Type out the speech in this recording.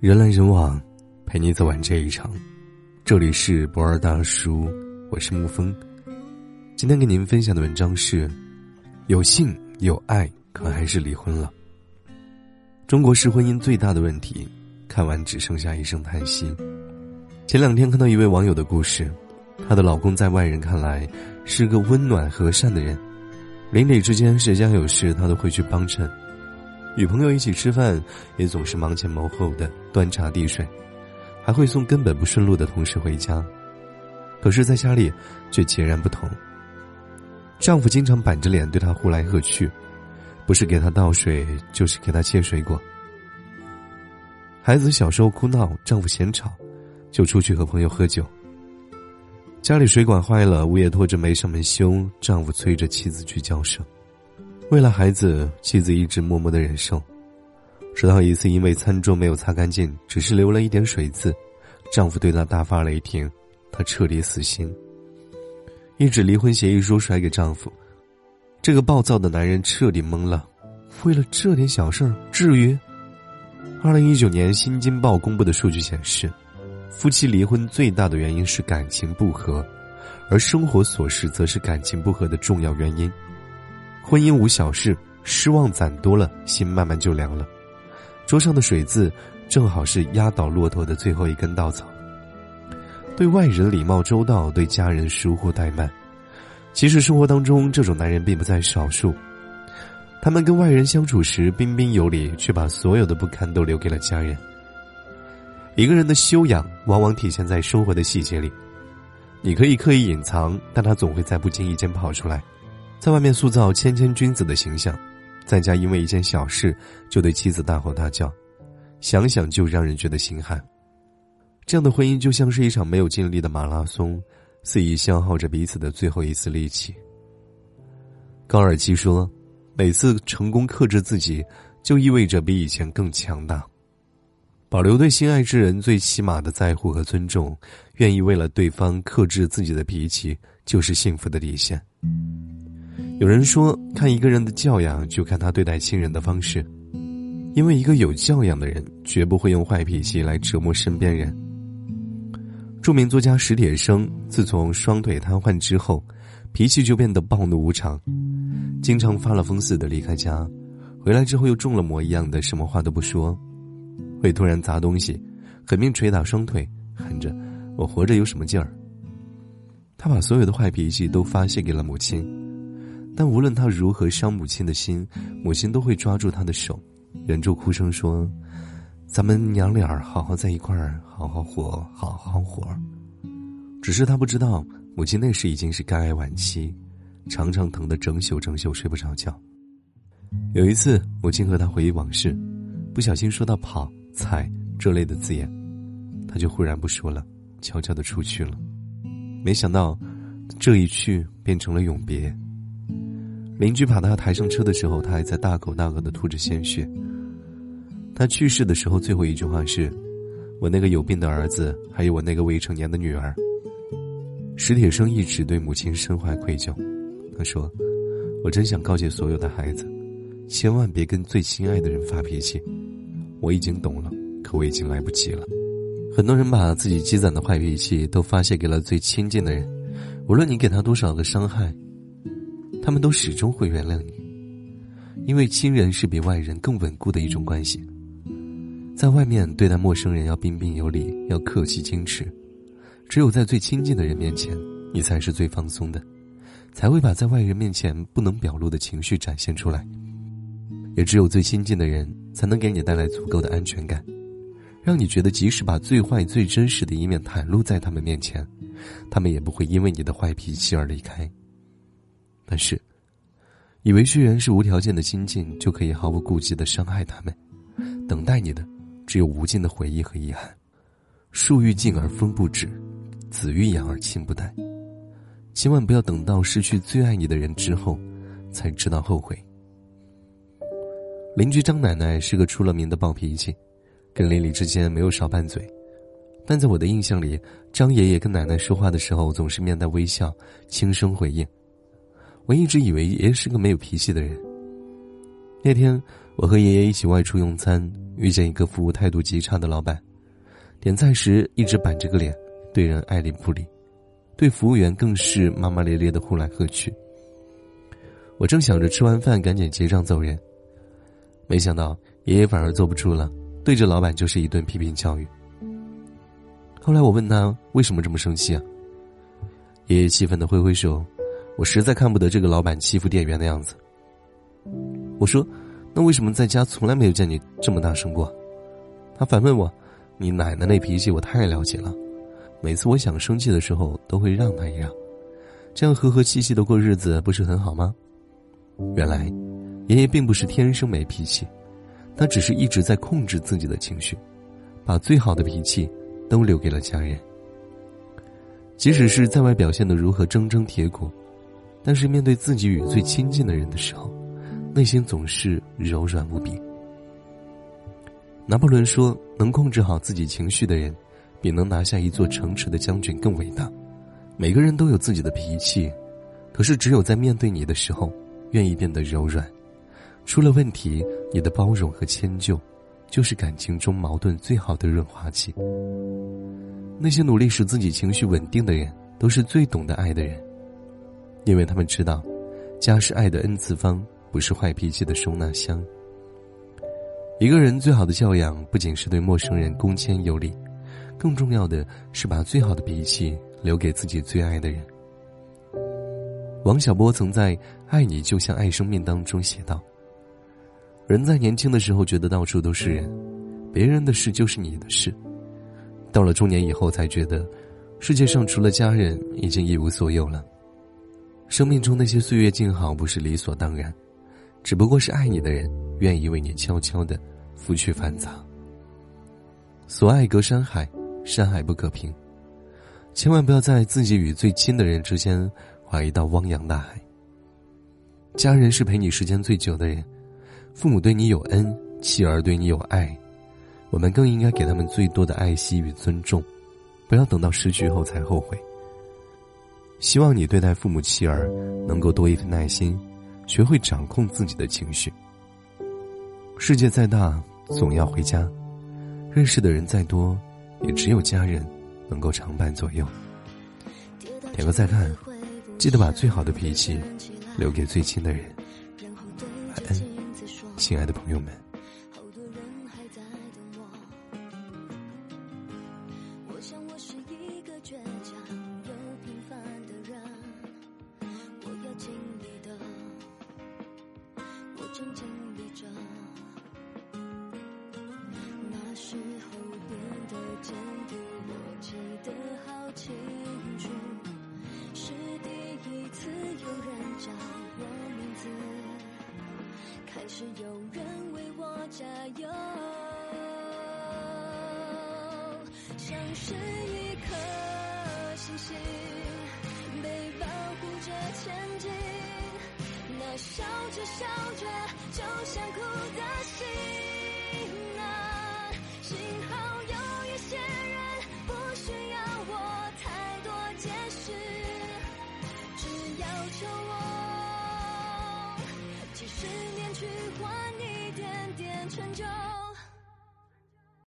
人来人往，陪你走完这一场。这里是博尔大叔，我是沐风。今天给您分享的文章是：有性有爱，可还是离婚了？中国式婚姻最大的问题，看完只剩下一声叹息。前两天看到一位网友的故事，她的老公在外人看来是个温暖和善的人，邻里之间谁家有事，他都会去帮衬。与朋友一起吃饭，也总是忙前忙后的端茶递水，还会送根本不顺路的同事回家。可是，在家里却截然不同。丈夫经常板着脸对她呼来喝去，不是给她倒水，就是给她切水果。孩子小时候哭闹，丈夫嫌吵，就出去和朋友喝酒。家里水管坏了，物业拖着没上门修，丈夫催着妻子去交涉。为了孩子，妻子一直默默的忍受，直到一次因为餐桌没有擦干净，只是留了一点水渍，丈夫对她大发雷霆，她彻底死心。一纸离婚协议书甩给丈夫，这个暴躁的男人彻底懵了。为了这点小事，至于？二零一九年《新京报》公布的数据显示，夫妻离婚最大的原因是感情不和，而生活琐事则是感情不和的重要原因。婚姻无小事，失望攒多了，心慢慢就凉了。桌上的水渍，正好是压倒骆驼的最后一根稻草。对外人礼貌周到，对家人疏忽怠慢。其实生活当中，这种男人并不在少数。他们跟外人相处时彬彬有礼，却把所有的不堪都留给了家人。一个人的修养，往往体现在生活的细节里。你可以刻意隐藏，但他总会在不经意间跑出来。在外面塑造谦谦君子的形象，在家因为一件小事就对妻子大吼大叫，想想就让人觉得心寒。这样的婚姻就像是一场没有尽力的马拉松，肆意消耗着彼此的最后一丝力气。高尔基说：“每次成功克制自己，就意味着比以前更强大。保留对心爱之人最起码的在乎和尊重，愿意为了对方克制自己的脾气，就是幸福的底线。”有人说，看一个人的教养，就看他对待亲人的方式。因为一个有教养的人，绝不会用坏脾气来折磨身边人。著名作家史铁生自从双腿瘫痪之后，脾气就变得暴怒无常，经常发了疯似的离开家，回来之后又中了魔一样的什么话都不说，会突然砸东西，狠命捶打双腿，喊着“我活着有什么劲儿”。他把所有的坏脾气都发泄给了母亲。但无论他如何伤母亲的心，母亲都会抓住他的手，忍住哭声说：“咱们娘俩好好在一块儿，好好活，好好活。”只是他不知道，母亲那时已经是肝癌晚期，常常疼得整宿整宿睡不着觉。有一次，母亲和他回忆往事，不小心说到“跑”“踩”这类的字眼，他就忽然不说了，悄悄的出去了。没想到，这一去变成了永别。邻居把他抬上车的时候，他还在大口大口的吐着鲜血。他去世的时候，最后一句话是：“我那个有病的儿子，还有我那个未成年的女儿。”史铁生一直对母亲深怀愧疚。他说：“我真想告诫所有的孩子，千万别跟最亲爱的人发脾气。我已经懂了，可我已经来不及了。很多人把自己积攒的坏脾气都发泄给了最亲近的人，无论你给他多少个伤害。”他们都始终会原谅你，因为亲人是比外人更稳固的一种关系。在外面对待陌生人要彬彬有礼，要客气矜持；只有在最亲近的人面前，你才是最放松的，才会把在外人面前不能表露的情绪展现出来。也只有最亲近的人，才能给你带来足够的安全感，让你觉得即使把最坏、最真实的一面袒露在他们面前，他们也不会因为你的坏脾气而离开。但是，以为血缘是无条件的亲近就可以毫无顾忌的伤害他们，等待你的只有无尽的回忆和遗憾。树欲静而风不止，子欲养而亲不待。千万不要等到失去最爱你的人之后，才知道后悔。邻居张奶奶是个出了名的暴脾气，跟邻里之间没有少拌嘴。但在我的印象里，张爷爷跟奶奶说话的时候总是面带微笑，轻声回应。我一直以为爷爷是个没有脾气的人。那天，我和爷爷一起外出用餐，遇见一个服务态度极差的老板，点菜时一直板着个脸，对人爱理不理，对服务员更是骂骂咧咧的呼来喝去。我正想着吃完饭赶紧结账走人，没想到爷爷反而坐不住了，对着老板就是一顿批评教育。后来我问他为什么这么生气啊？爷爷气愤的挥挥手，我实在看不得这个老板欺负店员的样子。我说：“那为什么在家从来没有见你这么大声过？”他反问我：“你奶奶那脾气我太了解了，每次我想生气的时候都会让他一让，这样和和气气的过日子不是很好吗？”原来，爷爷并不是天生没脾气，他只是一直在控制自己的情绪，把最好的脾气都留给了家人。即使是在外表现的如何铮铮铁骨，但是面对自己与最亲近的人的时候，内心总是柔软无比。拿破仑说：“能控制好自己情绪的人，比能拿下一座城池的将军更伟大。”每个人都有自己的脾气，可是只有在面对你的时候。愿意变得柔软，出了问题，你的包容和迁就，就是感情中矛盾最好的润滑剂。那些努力使自己情绪稳定的人，都是最懂得爱的人，因为他们知道，家是爱的 n 次方，不是坏脾气的收纳箱。一个人最好的教养，不仅是对陌生人恭谦有礼，更重要的是把最好的脾气留给自己最爱的人。王小波曾在《爱你就像爱生命》当中写道：“人在年轻的时候觉得到处都是人，别人的事就是你的事；到了中年以后，才觉得世界上除了家人，已经一无所有了。生命中那些岁月静好，不是理所当然，只不过是爱你的人愿意为你悄悄的拂去繁杂。所爱隔山海，山海不可平，千万不要在自己与最亲的人之间。”划一道汪洋大海。家人是陪你时间最久的人，父母对你有恩，妻儿对你有爱，我们更应该给他们最多的爱惜与尊重，不要等到失去后才后悔。希望你对待父母妻儿能够多一份耐心，学会掌控自己的情绪。世界再大，总要回家；认识的人再多，也只有家人能够常伴左右。点个再看。记得把最好的脾气留给最亲的人。晚安，亲爱的朋友们。经历着那时候变得坚定，我记得好清楚。是第一次有人叫我名字，开始有人为我加油，像是一颗星星，被保护着前进。笑着笑着，就想哭的心。